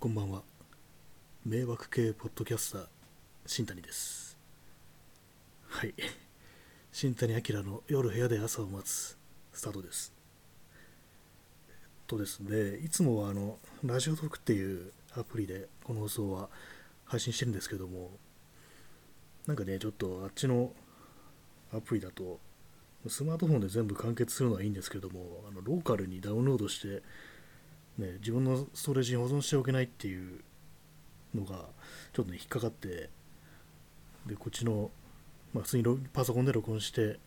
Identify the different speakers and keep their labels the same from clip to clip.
Speaker 1: こんばんは。迷惑系ポッドキャスター、新谷です。はい。新谷明の夜部屋で朝を待つ、スタートです。えっとですね、いつもはあの、ラジオトークっていうアプリでこの放送は配信してるんですけども、なんかね、ちょっとあっちのアプリだと、スマートフォンで全部完結するのはいいんですけども、あのローカルにダウンロードして、ね、自分のストレージに保存しておけないっていうのがちょっとね引っかかってでこっちの、まあ、普通にパソコンで録音して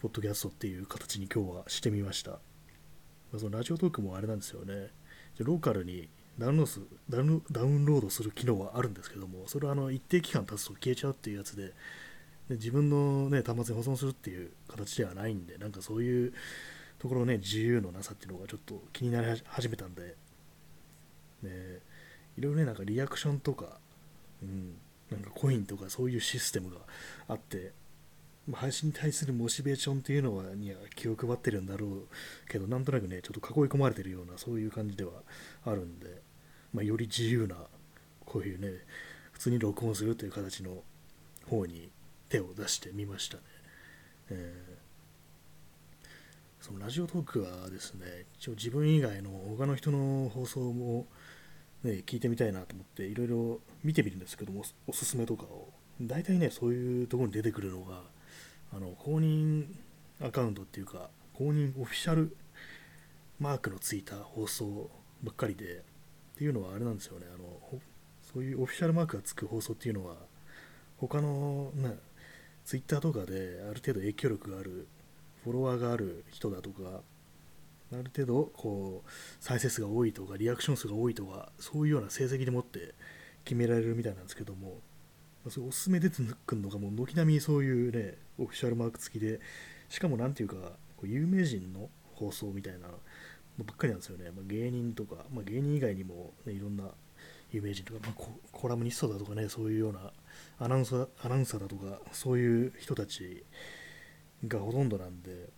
Speaker 1: ポッドキャストっていう形に今日はしてみました、まあ、そのラジオトークもあれなんですよね。でローカルにダウンロードダウンダウンロードする機能はあるんですけどもそれはあの一定期間経つと消えちゃうっていうやつでで自分の、ね、端末に保存するっていう形ではないんでなんかそういうところね自由のなさっていうのがちょっと気になり始めたんで、ね、いろいろねなんかリアクションとか、うん、なんかコインとかそういうシステムがあって、配信に対するモチベーションっていうのはには気を配ってるんだろうけどなんとなくねちょっと囲い込まれてるようなそういう感じではあるんで、まあ、より自由なこういうね普通に録音するという形の方に手を出してみましたね。えーそのラジオトークはですね、一応自分以外の他の人の放送も、ね、聞いてみたいなと思って、いろいろ見てみるんですけども、おすすめとかを。大体ね、そういうところに出てくるのが、あの公認アカウントっていうか、公認オフィシャルマークのついた放送ばっかりで、っていうのはあれなんですよね、あのそういうオフィシャルマークがつく放送っていうのは、他の、ね、ツイッターとかである程度影響力があるフォロワーがある人だとか、ある程度こう再生数が多いとか、リアクション数が多いとか、そういうような成績でもって決められるみたいなんですけども、それおすすめ出てくるのが、も軒並みそういうね、オフィシャルマーク付きで、しかもなんていうか、こう有名人の放送みたいなのばっかりなんですよね。まあ、芸人とか、まあ、芸人以外にも、ね、いろんな有名人とか、まあ、ココラムニストだとかね、そういうようなアナウンサーアナウンサーだとか、そういう人たちがほとんどなんで、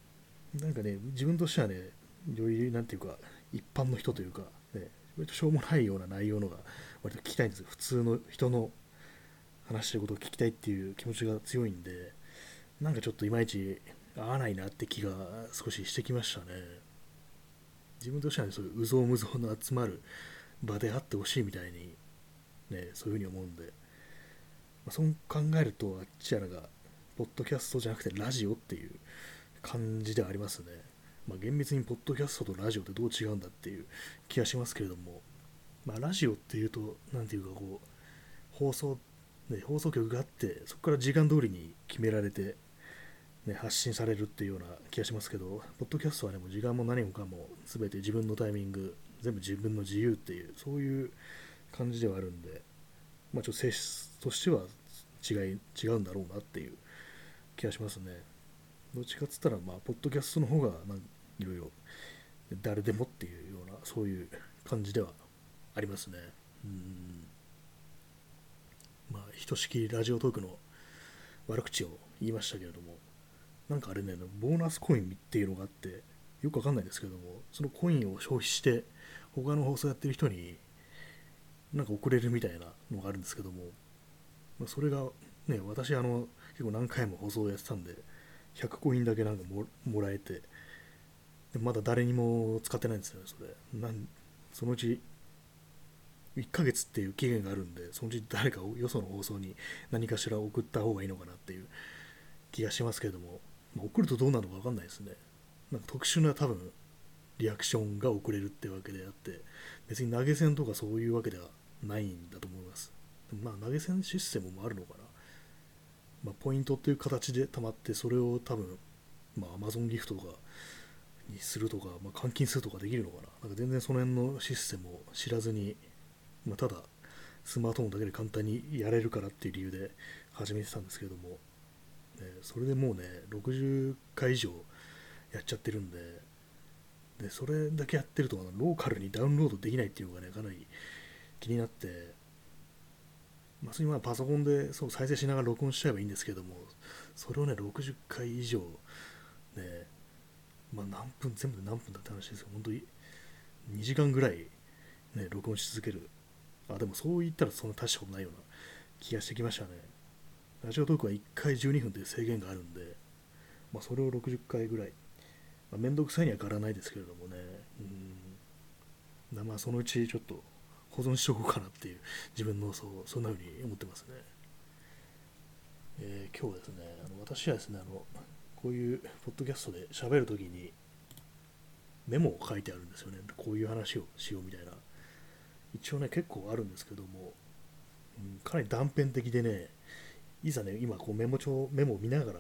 Speaker 1: なんかね、自分としてはね、よりなんていうか、一般の人というか、ね、割としょうもないような内容のが、割と聞きたいんですよ。普通の人の話してることを聞きたいっていう気持ちが強いんで、なんかちょっといまいち合わないなって気が少ししてきましたね。自分としては、ね、そういううぞうむぞうの集まる場であってほしいみたいに、ね、そういうふうに思うんで、まあ、そう考えると、あっちやらが、ポッドキャストじゃなくてラジオっていう感じではありますね。まあ、厳密にポッドキャストとラジオってどう違うんだっていう気がしますけれども、まあ、ラジオっていうと、なんていうかこう、放送、ね、放送局があって、そこから時間通りに決められて、ね、発信されるっていうような気がしますけど、ポッドキャストはね、もう時間も何もかも全て自分のタイミング、全部自分の自由っていう、そういう感じではあるんで、まあ、ちょっと性質としては違い違うんだろうなっていう気がしますね。どっちかっつったら、まあ、ポッドキャストの方が、まあ、いろいろ誰でもっていうような、そういう感じではありますね。うん。まあ、ひとしきりラジオトークの悪口を言いましたけれども、なんかあれね、ボーナスコインっていうのがあって、よくわかんないですけども、そのコインを消費して、他の放送やってる人に、なんか送れるみたいなのがあるんですけども、まあ、それが、ね、私、あの、結構何回も放送やってたんで、100コインだけなんかもらえて、まだ誰にも使ってないんですよね、それ。なんそのうち、1ヶ月っていう期限があるんで、そのうち誰かをよその放送に何かしら送った方がいいのかなっていう気がしますけれども、まあ、送るとどうなるのか分かんないですね。なんか特殊な多分、リアクションが送れるってわけであって、別に投げ銭とかそういうわけではないんだと思います。まあ投げ銭システムもあるのかな。まあ、ポイントっていう形で溜まって、それを多分、まあ、Amazon ギフトとかにするとか、まあ、換金するとかできるのかな。なんか全然その辺のシステムを知らずに、まあ、ただ、スマートフォンだけで簡単にやれるからっていう理由で始めてたんですけども、ね、それでもうね、60回以上やっちゃってるんで、でそれだけやってると、ローカルにダウンロードできないっていうのがね、かなり気になって、まあ、今パソコンでそう再生しながら録音しちゃえばいいんですけども、それをね、60回以上、ね、まあ、何分、全部で何分だって話ですよ、本当に2時間ぐらいね、録音し続ける。あ、でもそう言ったらそんな大したことないような気がしてきましたね。ラジオトークは1回12分という制限があるんで、まあ、それを60回ぐらい、まあ、めんどくさいには変わらないですけれどもね、うんまあ、そのうちちょっと保存しておこうかなっていう、自分のそうそんな風に思ってますね。えー、今日はですね、あの私はですねあの、こういうポッドキャストで喋るときにメモを書いてあるんですよね。こういう話をしようみたいな。一応ね、結構あるんですけども、うん、かなり断片的でね、いざね、今こうメモ帳、メモを見ながら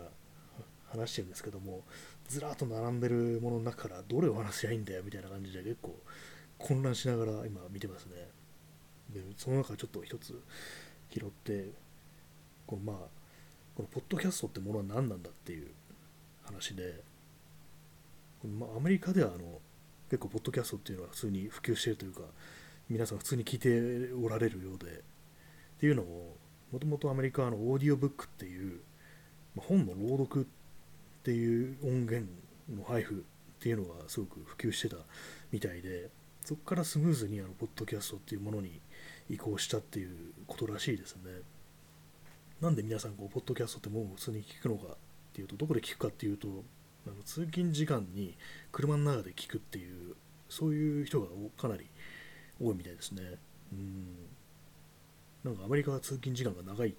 Speaker 1: 話してるんですけども、ずらっと並んでるものの中からどれを話せばいいんだよみたいな感じで結構混乱しながら今見てますね。で、その中ちょっと一つ拾って、このまあ、このポッドキャストってものは何なんだっていう話で、まあ、アメリカではあの結構ポッドキャストっていうのは普通に普及しているというか、皆さん普通に聞いておられるようで、っていうのも、もともとアメリカのオーディオブックっていう、ま、本の朗読っていう音源の配布っていうのがすごく普及してたみたいで、そこからスムーズにあのポッドキャストっていうものに移行したっていうことらしいですね。なんで皆さんこう、ポッドキャストってもう普通に聞くのかっていうと、どこで聞くかっていうと、あの通勤時間に車の中で聞くっていうそういう人がかなり多いみたいですね。うん。なんかアメリカは通勤時間が長い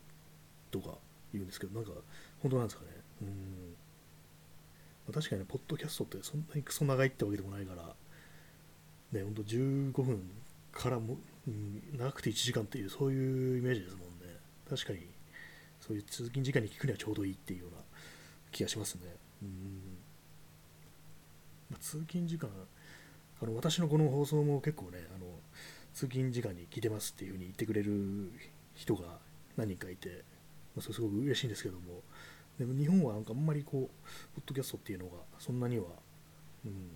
Speaker 1: とか言うんですけどなんか本当なんですかね。うん。確かにねポッドキャストってそんなにクソ長いってわけでもないからねほんと15分からも、ん、長くて1時間っていうそういうイメージですもんね。確かにそういう通勤時間に聞くにはちょうどいいっていうような気がしますね。うん。まあ、通勤時間あの私のこの放送も結構ねあの通勤時間に聞いてますっていうふうに言ってくれる人が何人かいて、まあ、それすごく嬉しいんですけども。でも日本はなんかあんまりこうポッドキャストっていうのがそんなには、うん、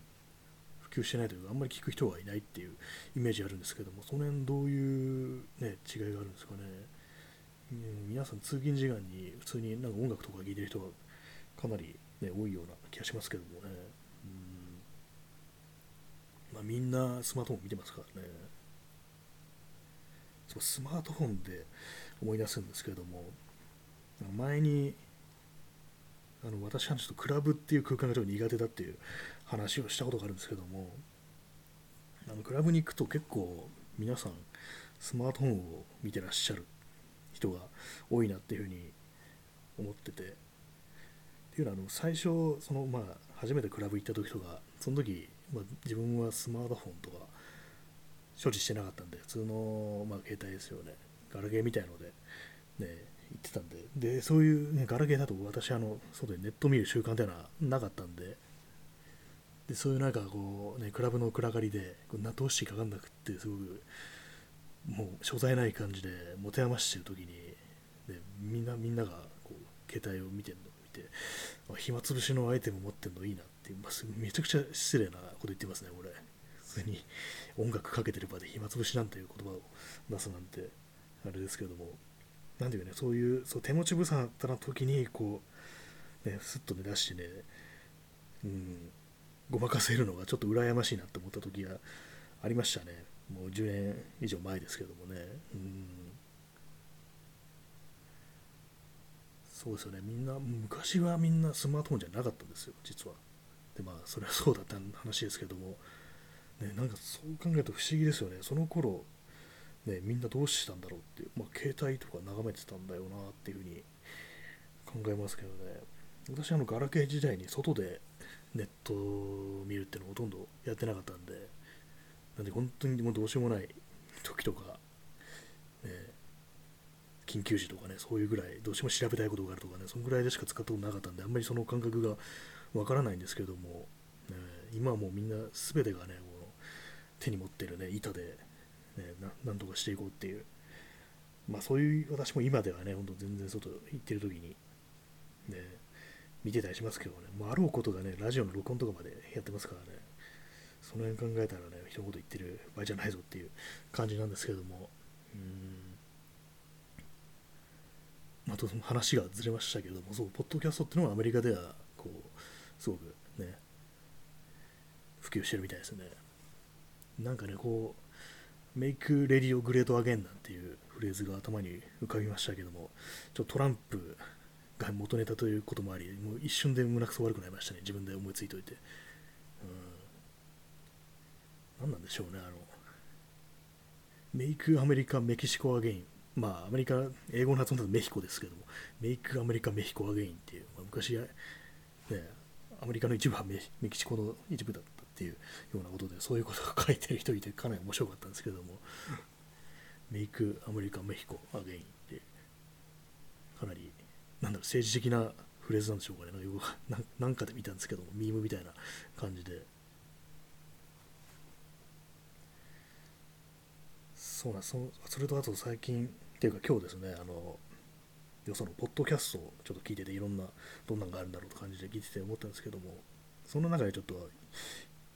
Speaker 1: 及してないというかあんまり聞く人がいないっていうイメージあるんですけどもその辺どういう、ね、違いがあるんですかね、うん、皆さん通勤時間に普通になんか音楽とか聴いてる人がかなり、ね、多いような気がしますけどもね。うん。まあ、みんなスマートフォン見てますからね。そうスマートフォンで思い出すんですけれども前にあの私はちょっとクラブっていう空間がちょっと苦手だっていう話をしたことがあるんですけどもあのクラブに行くと結構皆さんスマートフォンを見てらっしゃる人が多いなっていうふうに思っててっていうのはあの最初そのまあ初めてクラブ行った時とかその時まあ、自分はスマートフォンとか所持してなかったんで、普通の、まあ、携帯ですよね。ガラケーみたいので、ね、行ってたんで、で、そういう、ガラケーだと私、あの、外でネット見る習慣っていうのはなかったんで、で、そういうなんかこう、ね、クラブの暗がりで、こうどうしてかかんなくって、すごく、もう所在ない感じで持て余してる時に、ね、みんな、みんながこう携帯を見てるのを見て、暇つぶしのアイテム持ってるのいいなってまめちゃくちゃ失礼なこと言ってますね、これ。普通に音楽かけてる場で暇つぶしなんていう言葉を出すなんて、あれですけども、なんていうね、そういうそう手持ち無沙汰な時に、こう、ね、すっとね、出してね、うん、ごまかせるのがちょっと羨ましいなって思った時がありましたね。もう10年以上前ですけどもね。うん。そうですよね、みんな、昔はみんなスマートフォンじゃなかったんですよ、実は。でまあそれはそうだった話ですけども、ね、なんかそう考えると不思議ですよね。その頃ねみんなどうしてたんだろうっていう、まあ、携帯とか眺めてたんだよなっていうふうに考えますけどね。私あのガラケー時代に外でネットを見るっていうのをほとんどやってなかったんでなんで本当にもうどうしようもない時とか、ね、緊急時とかね、そういうぐらい、どうしても調べたいことがあるとかね、そのぐらいでしか使ったことなかったんで、あんまりその感覚がわからないんですけども、ね、今はもうみんな全てがね、この手に持ってるね、板で、ね、なんとかしていこうっていう、まあそういう私も今ではね、ほんと全然外行ってる時に、ね、見てたりしますけどね、まあ、あろうことがね、ラジオの録音とかまでやってますからね、その辺考えたらね、一言言ってる場合じゃないぞっていう感じなんですけども、うん。あと話がずれましたけども、そう、ポッドキャストっていうのはアメリカではこうすごくね普及してるみたいですね。なんかねこう make radio great again なんていうフレーズが頭に浮かびましたけども、ちょっとトランプが元ネタということもあり、もう一瞬で胸くそ悪くなりましたね、自分で思いついといて。うん、何なんでしょうね、あの、メイクアメリカメキシコアゲイン。まあ、アメリカ、英語の発音だとメヒコですけども、メイクアメリカメヒコアゲインっていう、まあ、昔、ね、アメリカの一部はメメキシコの一部だったっていうようなことで、そういうことが書いてる人いて、かなり面白かったんですけども、メイクアメリカメヒコアゲインって、かなり、なんだろう、政治的なフレーズなんでしょうかね、ななんかで見たんですけども、ミームみたいな感じで。そうなんそそれとあと最近っていうか今日ですねあのよそのポッドキャストをちょっと聞いてていろんなどんなのがあるんだろうと感じで聞いてて思ったんですけどもその中でちょっと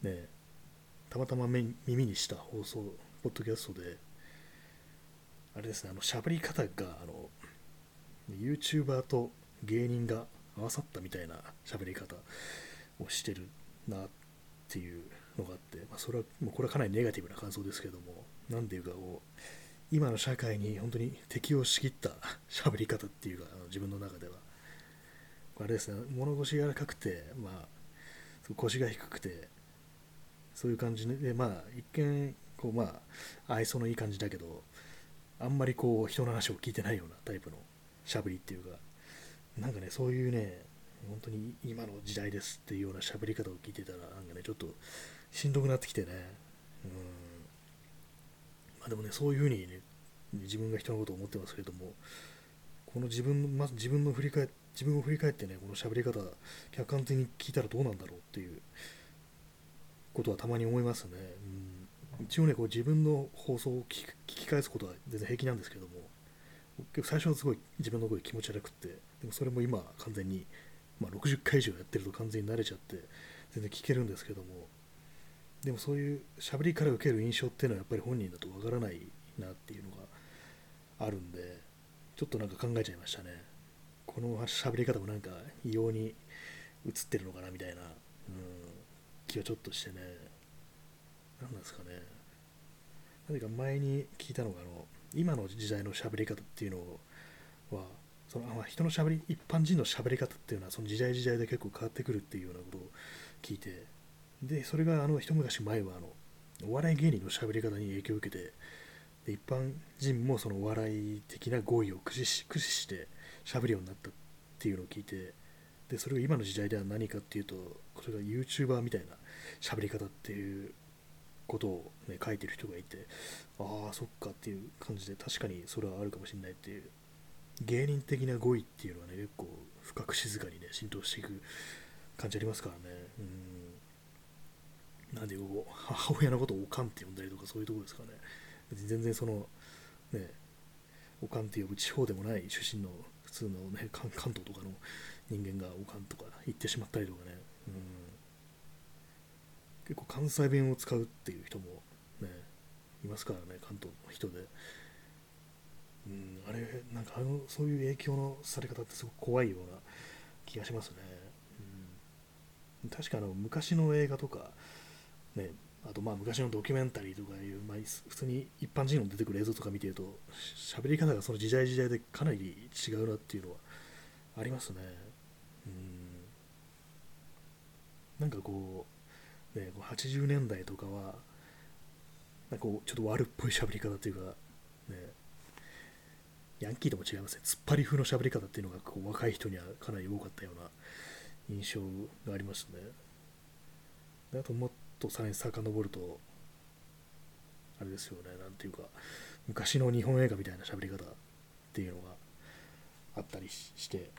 Speaker 1: ねたまたま耳にした放送ポッドキャストであれですねあの喋り方があの YouTuber と芸人が合わさったみたいな喋り方をしてるなっていうのがあって、まあ、それはもうこれはかなりネガティブな感想ですけども何ていうかこう今の社会に本当に適応しきった喋り方っていうかあの自分の中では。あれですね物腰柔らかくてまあ腰が低くてそういう感じでまあ一見こうまあ愛想のいい感じだけどあんまりこう人の話を聞いてないようなタイプのしゃべりっていうかなんかねそういうね本当に今の時代ですっていうような喋り方を聞いてたらなんかねちょっとしんどくなってきてね。うん。まあ、でもね、そういうふうに、ね、自分が人のことを思ってますけども、この自分まず自分の振り返自分を振り返ってね、この喋り方、客観的に聞いたらどうなんだろうっていうことはたまに思いますね。うん、一応ね、こう自分の放送を聞き返すことは全然平気なんですけども、結構最初はすごい自分の声気持ち悪くて、でもそれも今完全に、まあ、60回以上やってると完全に慣れちゃって、全然聞けるんですけども、でもそういう喋りから受ける印象っていうのはやっぱり本人だとわからないなっていうのがあるんでちょっとなんか考えちゃいましたね。この喋り方もなんか異様に映ってるのかなみたいな、うん、気はちょっとしてね。何なんですかね。何か前に聞いたのがあの今の時代の喋り方っていうのはそのあ人の喋り一般人の喋り方っていうのはその時代時代で結構変わってくるっていうようなことを聞いてで、それがあの一昔前はあのお笑い芸人の喋り方に影響を受けて、で一般人もそのお笑い的な語彙を駆使し駆使して喋るようになったっていうのを聞いて、でそれが今の時代では何かっていうと、これが YouTuber みたいな喋り方っていうことを、ね、書いてる人がいて、ああ、そっかっていう感じで、確かにそれはあるかもしれないっていう、芸人的な語彙っていうのはね、結構深く静かにね、浸透していく感じありますからね。うん。なんでこう母親のことをおかんって呼んだりとかそういうとこですかね。全然そのねおかんって呼ぶ地方でもない出身の普通のね関東とかの人間がおかんとか言ってしまったりとかね、うん、結構関西弁を使うっていう人もねいますからね関東の人で、うん、あれなんかあのそういう影響のされ方ってすごく怖いような気がしますね、うん、確かあの昔の映画とかね、あとまあ昔のドキュメンタリーとかいう、まあ、普通に一般人の出てくる映像とか見てると喋り方がその時代時代でかなり違うなっていうのはありますね。うん。なんかこう、ね、80年代とかはなんかこうちょっと悪っぽい喋り方っていうか、ね、ヤンキーとも違いますね。突っ張り風の喋り方っていうのがこう若い人にはかなり多かったような印象がありますね。あともっとさらに遡るとあれですよね何ていうか昔の日本映画みたいな喋り方っていうのがあったりして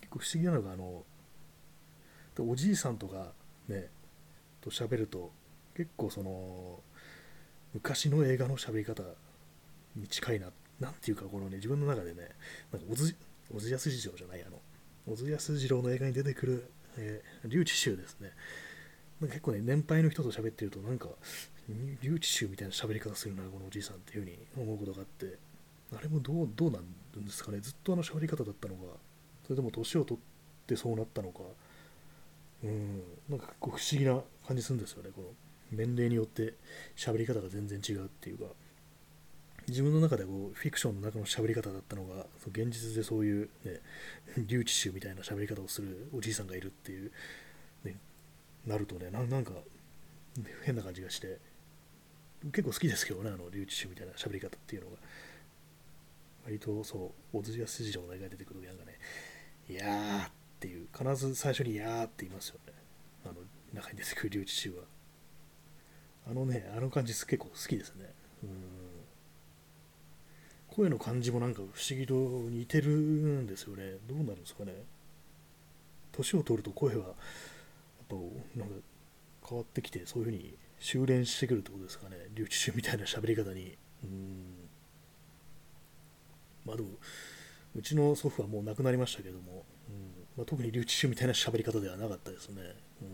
Speaker 1: 結構不思議なのがあのおじいさんとかねと喋ると結構その昔の映画の喋り方に近いななんていうかこのね自分の中でねなんか小津小津安二郎じゃないあの小津安二郎の映画に出てくる、えー、劉智秀ですね。結構ね、年配の人と喋ってると、なんか、留置衆みたいな喋り方するな、このおじいさんっていう風に思うことがあって、あれもどうどうなんですかね、ずっとあの喋り方だったのか、それとも年を取ってそうなったのか、うん、なんか結構不思議な感じするんですよね、この。年齢によって喋り方が全然違うっていうか、自分の中でこうフィクションの中の喋り方だったのが、現実でそういう、ね、留置臭みたいな喋り方をするおじいさんがいるっていう、ね、なるとね、なんか変な感じがして、結構好きですけどね、あの留置臭みたいな喋り方っていうのが。割とそう、小津安二郎の映画出てくるときなんかね、いやーっていう、必ず最初にやーって言いますよね。あの中に出てくる留置臭は。あのね、あの感じ結構好きですね。うん声の感じもなんか不思議と似てるんですよね。どうなるんですかね。年を取ると声は、やっぱなんか変わってきて、そういうふうに修練してくるってことですかね。留置臭みたいな喋り方に。うんまあでも、うちの祖父はもう亡くなりましたけども、まあ、特に留置臭みたいな喋り方ではなかったですね。うん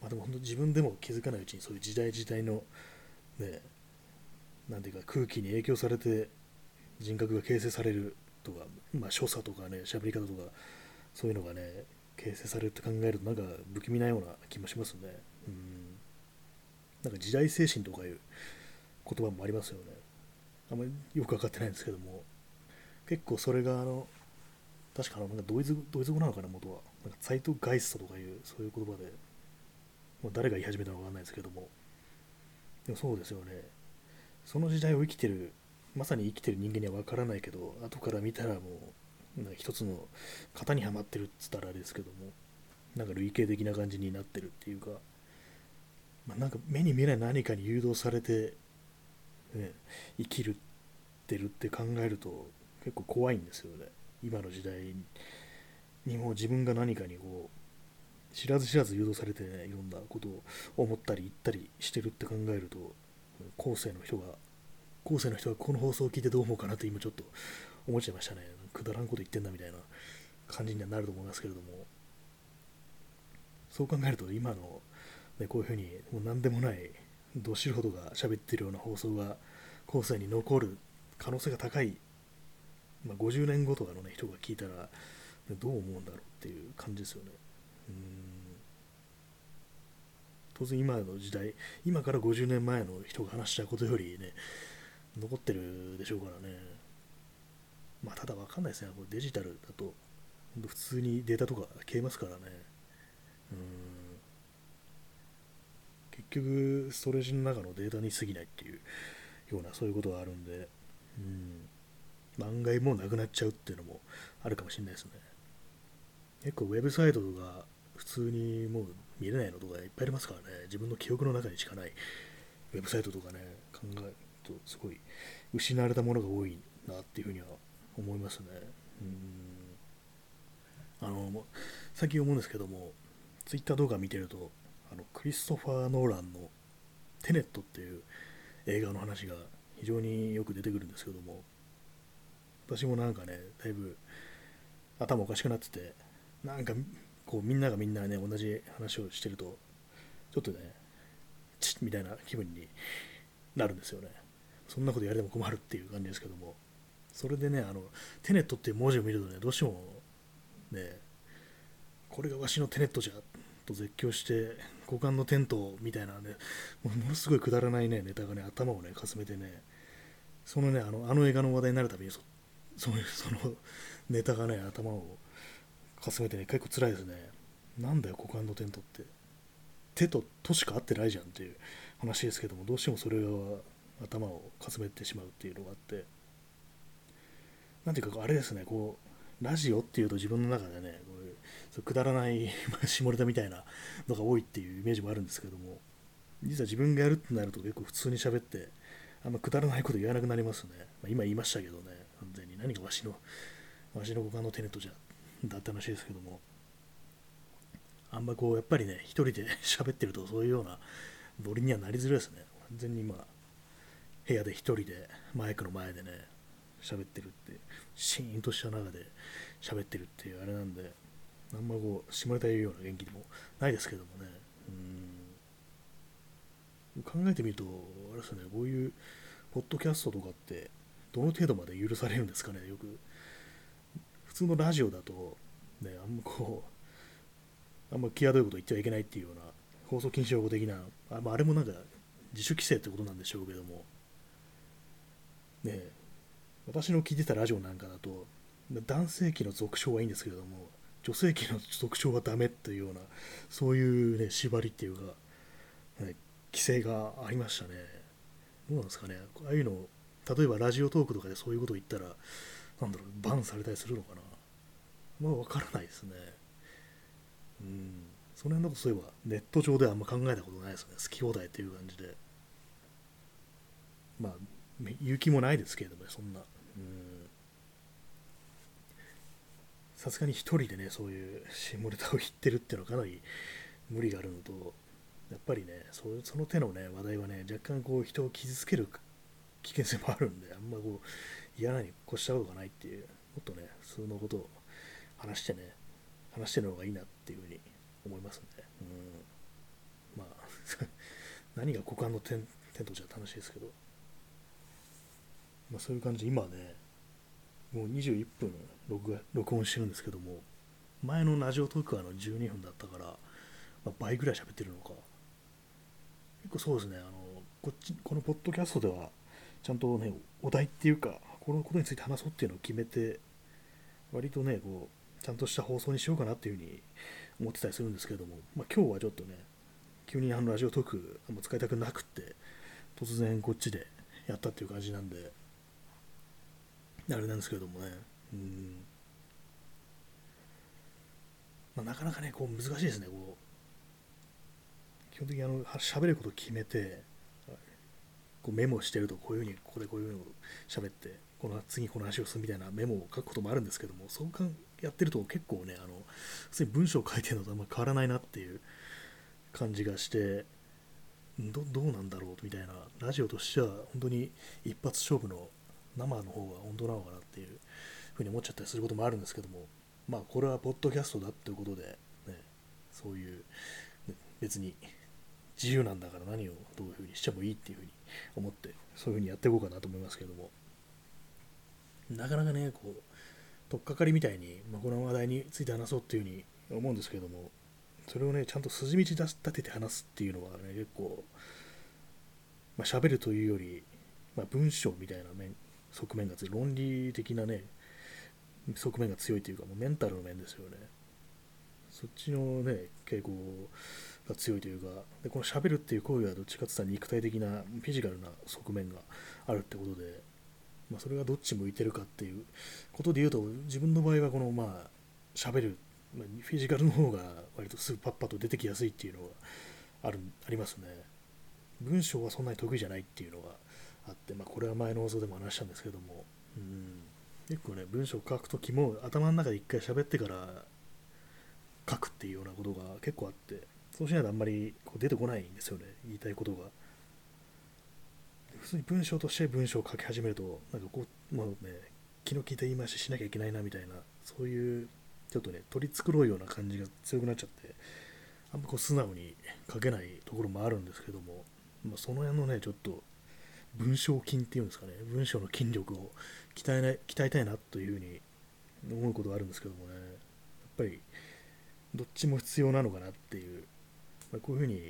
Speaker 1: まあ、でも本当自分でも気づかないうちにそういう時代時代の、ね、なんていうか空気に影響されて人格が形成されるとか、まあ、所作とかね、喋り方とか、そういうのがね、形成されるって考えると、なんか不気味なような気もしますね。うん。なんか時代精神とかいう言葉もありますよね。あんまりよく分かってないんですけども、結構それがあの、確か、なんかドイツドイツ語なのかな、元は。なんかザイトガイストとかいう、そういう言葉で、まあ、誰が言い始めたのか分かんないですけども、でもそうですよね。その時代を生きてる、まさに生きてる人間には分からないけど、後から見たらもう、なんか一つの型にはまってるっつったらあれですけども、なんか類型的な感じになってるっていうか、まあ、なんか目に見えない何かに誘導されてね、生きるってるって考えると結構怖いんですよね今の時代にも自分が何かにこう知らず知らず誘導されてねいろんなことを思ったり言ったりしてるって考えると後世の人が後世の人がこの放送を聞いてどう思うかなって今ちょっと思っちゃいましたね。くだらんこと言ってんだみたいな感じにはなると思いますけれども。そう考えると今の、ね、こういうふうにもう何でもないど素人が喋ってるような放送が後世に残る可能性が高い、まあ、50年後とかの、ね、人が聞いたらどう思うんだろうっていう感じですよね。うん当然今の時代、今から50年前の人が話したことよりね、残ってるでしょうからね。まあ、ただわかんないですね。これデジタルだと、普通にデータとか消えますからね。うん結局ストレージの中のデータに過ぎないっていうようなそういうことがあるんで、うん、案外もうなくなっちゃうっていうのもあるかもしれないですね。結構ウェブサイトとか普通にもう見れないのとかいっぱいありますからね、自分の記憶の中にしかないウェブサイトとかね、考えるとすごい失われたものが多いなっていうふうには思いますね。うんあの最近思うんですけども、ツイッター動画見てると、あのクリストファー・ノーランの「テネット」っていう映画の話が非常によく出てくるんですけども私もなんかねだいぶ頭おかしくなっててなんかこうみんながみんなね同じ話をしてるとちょっとねチッみたいな気分になるんですよね。そんなことやれても困るっていう感じですけども。それでねあのテネットっていう文字を見るとねどうしてもねこれがわしのテネットじゃと絶叫して股間のテントみたいなねものすごいくだらないねネタがね頭をねかすめてね。そのねあのあの映画の話題になるたびにそそういうそのネタがね頭をかすめてね結構辛いですね。なんだよ股間のテントって。手ととしか合ってないじゃんっていう話ですけどもどうしてもそれが頭をかすめてしまうっていうのがあって。なんていうかあれですねこうラジオっていうと自分の中でねこうそうくだらない 下ネタみたいなのが多いっていうイメージもあるんですけども実は自分がやるってなると結構普通に喋ってあんまくだらないこと言わなくなりますね、まあ、今言いましたけどね。完全に何がわしのわしの股間のテネットじゃだって話ですけども。あんまこうやっぱりね一人で 喋ってるとそういうようなノリにはなりづらいですね。完全に今部屋で一人でマイクの前でね喋ってるってシーンとした中で喋ってるっていうあれなんであんまこう、下ネタ言うような元気でもないですけどもね。うん。考えてみると、あれですね、こういう、ポッドキャストとかって、どの程度まで許されるんですかね、よく。普通のラジオだと、ね、あんまこう、あんま際どいこと言ってはいけないっていうような放送禁止用語的な、あ,、まあ、あれもなんか自主規制ってことなんでしょうけども、ね私の聞いてたラジオなんかだと、男性器の俗称はいいんですけれども、女性器の俗称はダメっていうような、そういうね、縛りっていうか、ね、規制がありましたね。どうなんですかね、ああいうの、例えばラジオトークとかでそういうことを言ったら、なんだろう、バンされたりするのかな。まあ、わからないですね。うん。その辺のことそういえば、ネット上ではあんま考えたことないですね。好き放題っていう感じで。まあ、言う気もないですけれども、ね、そんな。さすがに一人でね、そういう下ネタを言ってるっていうのはかなり無理があるのと、やっぱりね、そその手のね、話題はね、若干こう人を傷つける危険性もあるんで、あんまこう嫌なに越したことがないっていう、もっとね、普通のことを話してね、話してるのがいいなっていうふうに思いますんで、うん、まあ 何が股間のテンテントじゃ楽しいですけど、まあ、そういう感じ今ね、もう21分録録音してるんですけども、前のラジオトークはの12分だったから、まあ、倍ぐらい喋ってるのか。結構そうですね、あのこっちこのポッドキャストでは、ちゃんとね、お題っていうか、このことについて話そうっていうのを決めて、割とね、こう、ちゃんとした放送にしようかなっていうふうに思ってたりするんですけれども、まあ、今日はちょっとね、急にあのラジオトークあんま使いたくなくって、突然こっちでやったっていう感じなんで、あれなんですけれどもね、うん。まあ、なかなかね、こう難しいですね、こう。基本的にあの喋ることを決めて、こうメモしてると、こういうふうに、ここでこういうのを喋って、この次この話をするみたいなメモを書くこともあるんですけども、そうかやってると結構ね、あの普通に文章を書いてるのとあんま変わらないなっていう感じがして、どうなんだろうみたいな、ラジオとしては本当に一発勝負の生の方が本当なのかなっていうふうに思っちゃったりすることもあるんですけども、まあ、これはポッドキャストだっていうことで、ね、そういう、別に自由なんだから何をどういうふうにしてもいいっていうふうに思って、そういうふうにやっていこうかなと思いますけども、なかなかね、こう、取っかかりみたいに、まあ、この話題について話そうっていうふうに思うんですけども、それをね、ちゃんと筋道立てて話すっていうのはね、結構、まあ、喋るというより、まあ、文章みたいな面側面が強い、論理的なね、側面が強いというか、もうメンタルの面ですよね。そっちのね、傾向が強いというか、でこの喋るっていう行為はどっちかって言ったら肉体的な、フィジカルな側面があるってことで、まあ、それがどっち向いてるかっていうことで言うと、自分の場合はこの、まあ、喋る、ま、フィジカルの方が割とすぐパッパと出てきやすいっていうのがあるありますね。文章はそんなに得意じゃないっていうのがあって、まあ、これは前の放送でも話したんですけども、うん、結構ね、文章を書くときも頭の中で一回喋ってから書くっていうようなことが結構あって、そうしないとあんまりこう出てこないんですよね、言いたいことが。普通に文章として文章を書き始めると、なんかこう、もうね、気の利いた言い回ししなきゃいけないなみたいな、そういうちょっとね、取り繕うような感じが強くなっちゃって、あんまこう素直に書けないところもあるんですけども、まあ、その辺のね、ちょっと文章筋っていうんですかね、文章の筋力を鍛えない鍛えたいなというふうに思うことがあるんですけどもね、やっぱりどっちも必要なのかなっていう、まあ、こういうふうに、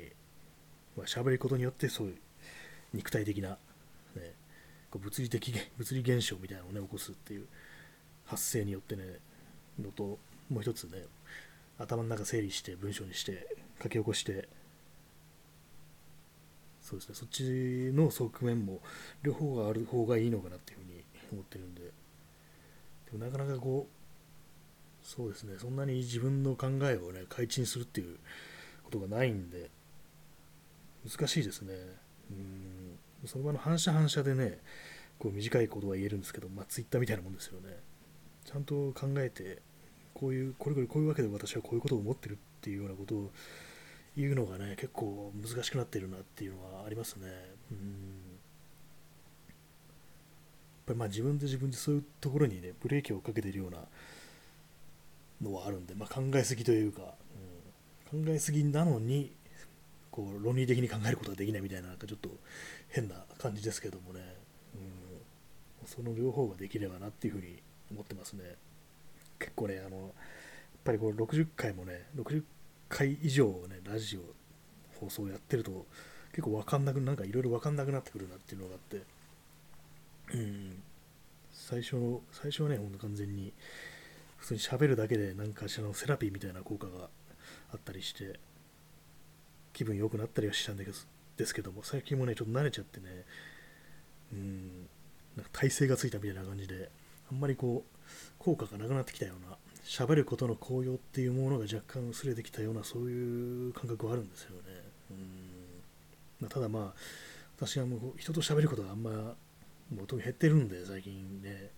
Speaker 1: まあ、喋ることによってそういう肉体的な、ね、物理的、物理現象みたいなのをね、起こすっていう発生によってね、のと、もう一つね、頭の中整理して文章にして書き起こしてそうですね、そっちの側面も両方がある方がいいのかなっていうふうに思ってるんで、でもなかなかこう、そうですね、そんなに自分の考えをね、開陳するっていうことがないんで、難しいですね。うん、その場の反射反射でね、こう短いことは言えるんですけど、まあ、ツイッターみたいなもんですよね。ちゃんと考えて、こういう、これこれこういうわけで私はこういうことを思ってるっていうようなことをいうのがね、結構難しくなってるなっていうのはありますね。うん。やっぱりまあ自分で自分でそういうところにね、ブレーキをかけてるようなのはあるんで、まあ、考えすぎというか、うん、考えすぎなのに、こう論理的に考えることができないみたいな、なんかちょっと変な感じですけどもね、うん、その両方ができればなっていうふうに思ってますね。結構ね、あの、やっぱりこう60回もね、60回以上ね、ラジオ、放送やってると結構わかんなくなんかいろいろわかんなくなってくるなっていうのがあって。うん。最初の最初はねほんと完全に普通に喋るだけで何かしらのセラピーみたいな効果があったりして気分良くなったりはしたんですけども最近もねちょっと慣れちゃってねうんなんか体勢がついたみたいな感じであんまりこう効果がなくなってきたような喋ることの効用っていうものが若干薄れてきたようなそういう感覚はあるんですよね。うん。ま、ただまあ私はもう人と喋ることがあんまもう特に減ってるんで最近ね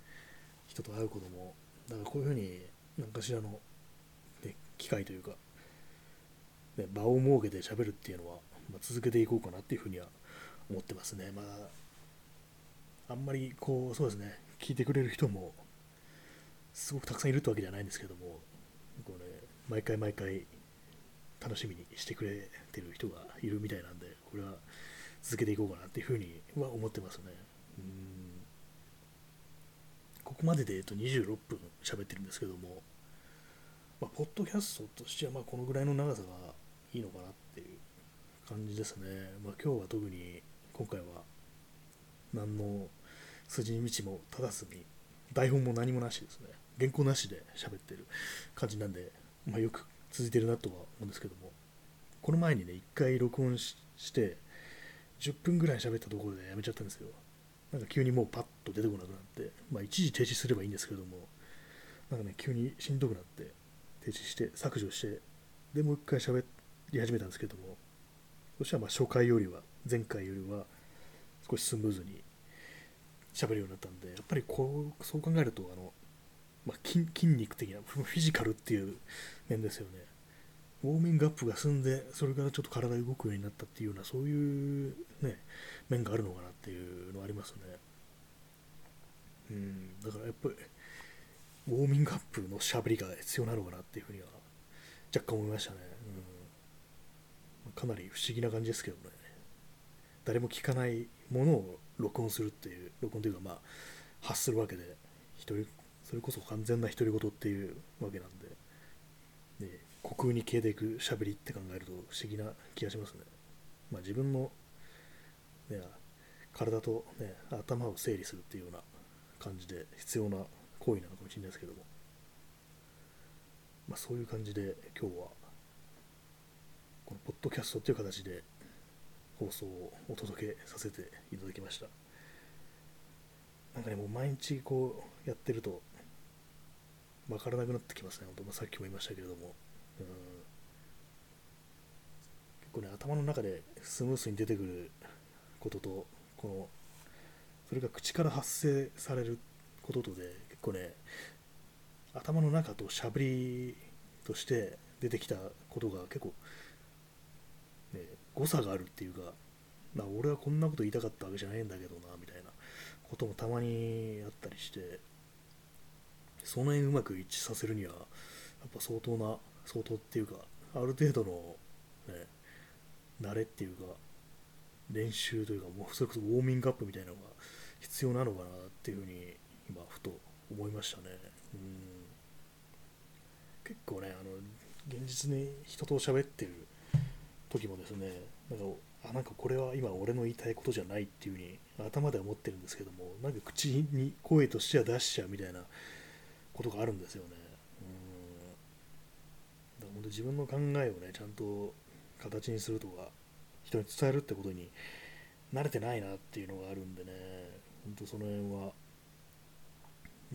Speaker 1: 人と会うことも。だからこういうふうに何かしらの、ね、機会というか、ね、場を設けて喋るっていうのは、まあ、続けていこうかなっていうふうには思ってますね。まああんまりこうそうですね聞いてくれる人もすごくたくさんいるってわけじゃないんですけどもこう、ね、毎回毎回楽しみにしてくれてる人がいるみたいなんでこれは続けていこうかなっていうふうには思ってますね。うん。ここまでで、えっと、26分喋ってるんですけども、まあ、ポッドキャストとしてはまあこのぐらいの長さがいいのかなっていう感じですね、まあ、今日は特に今回は何の筋道も立たずに台本も何もなしですね。原稿なしで喋ってる感じなんで、まあ、よく続いてるなとは思うんですけども。この前にね1回録音して10分ぐらい喋ったところでやめちゃったんですよ。なんか急にもうパッと出てこなくなってまあ一時停止すればいいんですけども。なんかね急にしんどくなって停止して削除してでもう一回喋り始めたんですけどもそしたらまあ初回よりは前回よりは少しスムーズに喋るようになったんでやっぱりこうそう考えるとあの、まあ、筋筋肉的なフィジカルっていう面ですよね。ウォーミングアップが済んでそれからちょっと体が動くようになったっていうようなそういうね面があるのかなっていうのはありますね。うんだからやっぱりウォーミングアップのしゃべりが必要なのかなっていうふうには若干思いましたね、うん、かなり不思議な感じですけどね誰も聞かないものを録音するっていう録音というかまあ発するわけで一人それこそ完全な独り言っていうわけなんで、ね、虚空に消えていくしゃべりって考えると不思議な気がしますね。まあ、自分の、ね、体と、ね、頭を整理するっていうような感じで必要な行為なのかもしれないですけども、まあ、そういう感じで今日はこのポッドキャストっていう形で放送をお届けさせていただきました。なんかねもう毎日こうやってると分からなくなってきますね。本当、まあ、さっきも言いましたけれども。うん、結構ね頭の中でスムースに出てくることとこのそれが口から発生されることとで結構ね頭の中としゃべりとして出てきたことが結構、誤差があるっていうか、まあ、俺はこんなこと言いたかったわけじゃないんだけどなみたいなこともたまにあったりしてその辺うまく一致させるにはやっぱ相当な相当っていうかある程度の、ね、慣れっていうか練習というかもうそれこそウォーミングアップみたいなのが必要なのかなっていうふうに今ふと思いましたね。うん。結構ねあの現実に人と喋ってる時もですねなんかあなんかこれは今俺の言いたいことじゃないっていうふうに頭では思ってるんですけどもなんか口に声としては出しちゃうみたいなことがあるんですよね。うん。だから本当自分の考えをねちゃんと形にするとか人に伝えるってことに慣れてないなっていうのがあるんでね本当その辺は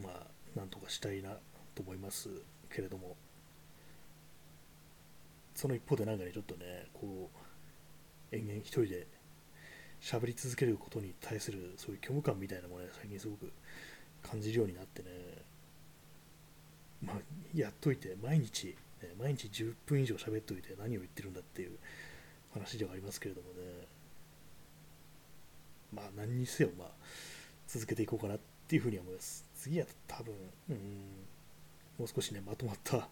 Speaker 1: まあなんとかしたいなと思いますけれども。その一方でなんかねちょっとねこう延々一人で喋り続けることに対するそういう虚無感みたいなものね最近すごく感じるようになってねまあやっといて毎日ね、毎日10分以上喋っといて何を言ってるんだっていう話ではありますけれどもね、まあ何にせよ、まあ、続けていこうかなっていうふうに思います。次は多分、うん、もう少しね、まとまった、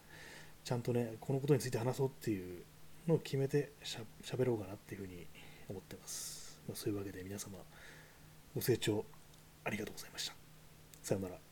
Speaker 1: ちゃんとね、このことについて話そうっていうのを決めてしゃべろうかなっていうふうに思ってます。まあ、そういうわけで皆様、ご清聴ありがとうございました。さようなら。